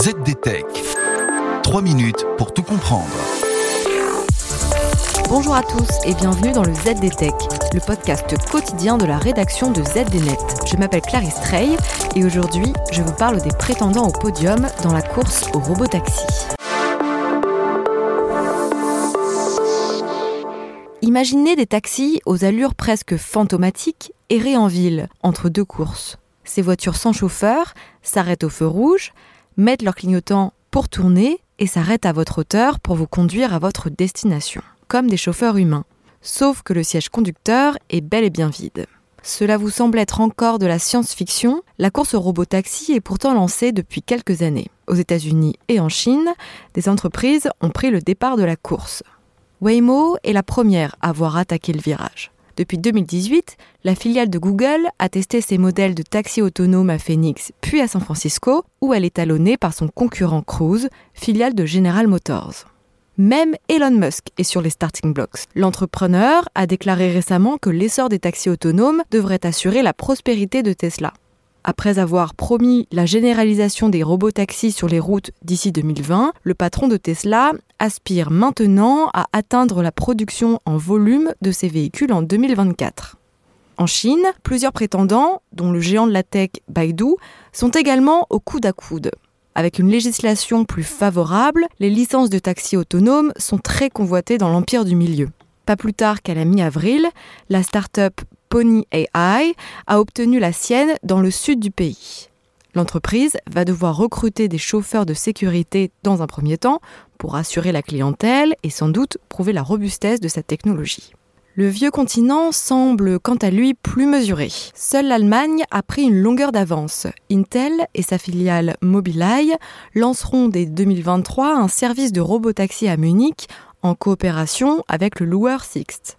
ZDTech. 3 minutes pour tout comprendre. Bonjour à tous et bienvenue dans le ZDTech, le podcast quotidien de la rédaction de ZDNet. Je m'appelle Clarisse Trey et aujourd'hui, je vous parle des prétendants au podium dans la course au robotaxi. Imaginez des taxis aux allures presque fantomatiques errer en ville entre deux courses. Ces voitures sans chauffeur s'arrêtent au feu rouge, mettent leur clignotant pour tourner et s'arrêtent à votre hauteur pour vous conduire à votre destination, comme des chauffeurs humains. Sauf que le siège conducteur est bel et bien vide. Cela vous semble être encore de la science-fiction, la course au robot-taxi est pourtant lancée depuis quelques années. Aux États-Unis et en Chine, des entreprises ont pris le départ de la course. Waymo est la première à avoir attaqué le virage. Depuis 2018, la filiale de Google a testé ses modèles de taxi autonome à Phoenix puis à San Francisco, où elle est talonnée par son concurrent Cruise, filiale de General Motors. Même Elon Musk est sur les starting blocks. L'entrepreneur a déclaré récemment que l'essor des taxis autonomes devrait assurer la prospérité de Tesla. Après avoir promis la généralisation des robots taxis sur les routes d'ici 2020, le patron de Tesla aspire maintenant à atteindre la production en volume de ces véhicules en 2024. En Chine, plusieurs prétendants, dont le géant de la tech Baidu, sont également au coude à coude. Avec une législation plus favorable, les licences de taxis autonomes sont très convoitées dans l'empire du milieu. Pas plus tard qu'à la mi-avril, la start-up Pony AI a obtenu la sienne dans le sud du pays. L'entreprise va devoir recruter des chauffeurs de sécurité dans un premier temps pour assurer la clientèle et sans doute prouver la robustesse de sa technologie. Le vieux continent semble quant à lui plus mesuré. Seule l'Allemagne a pris une longueur d'avance. Intel et sa filiale Mobileye lanceront dès 2023 un service de robotaxi à Munich en coopération avec le loueur Sixt.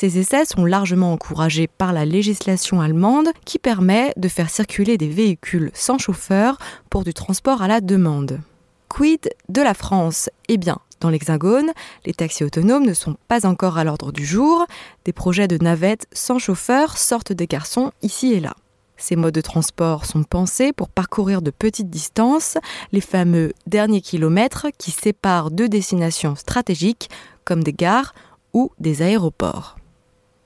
Ces essais sont largement encouragés par la législation allemande qui permet de faire circuler des véhicules sans chauffeur pour du transport à la demande. Quid de la France? Eh bien, dans l'Hexagone, les taxis autonomes ne sont pas encore à l'ordre du jour. Des projets de navettes sans chauffeur sortent des garçons ici et là. Ces modes de transport sont pensés pour parcourir de petites distances, les fameux derniers kilomètres qui séparent deux destinations stratégiques comme des gares ou des aéroports.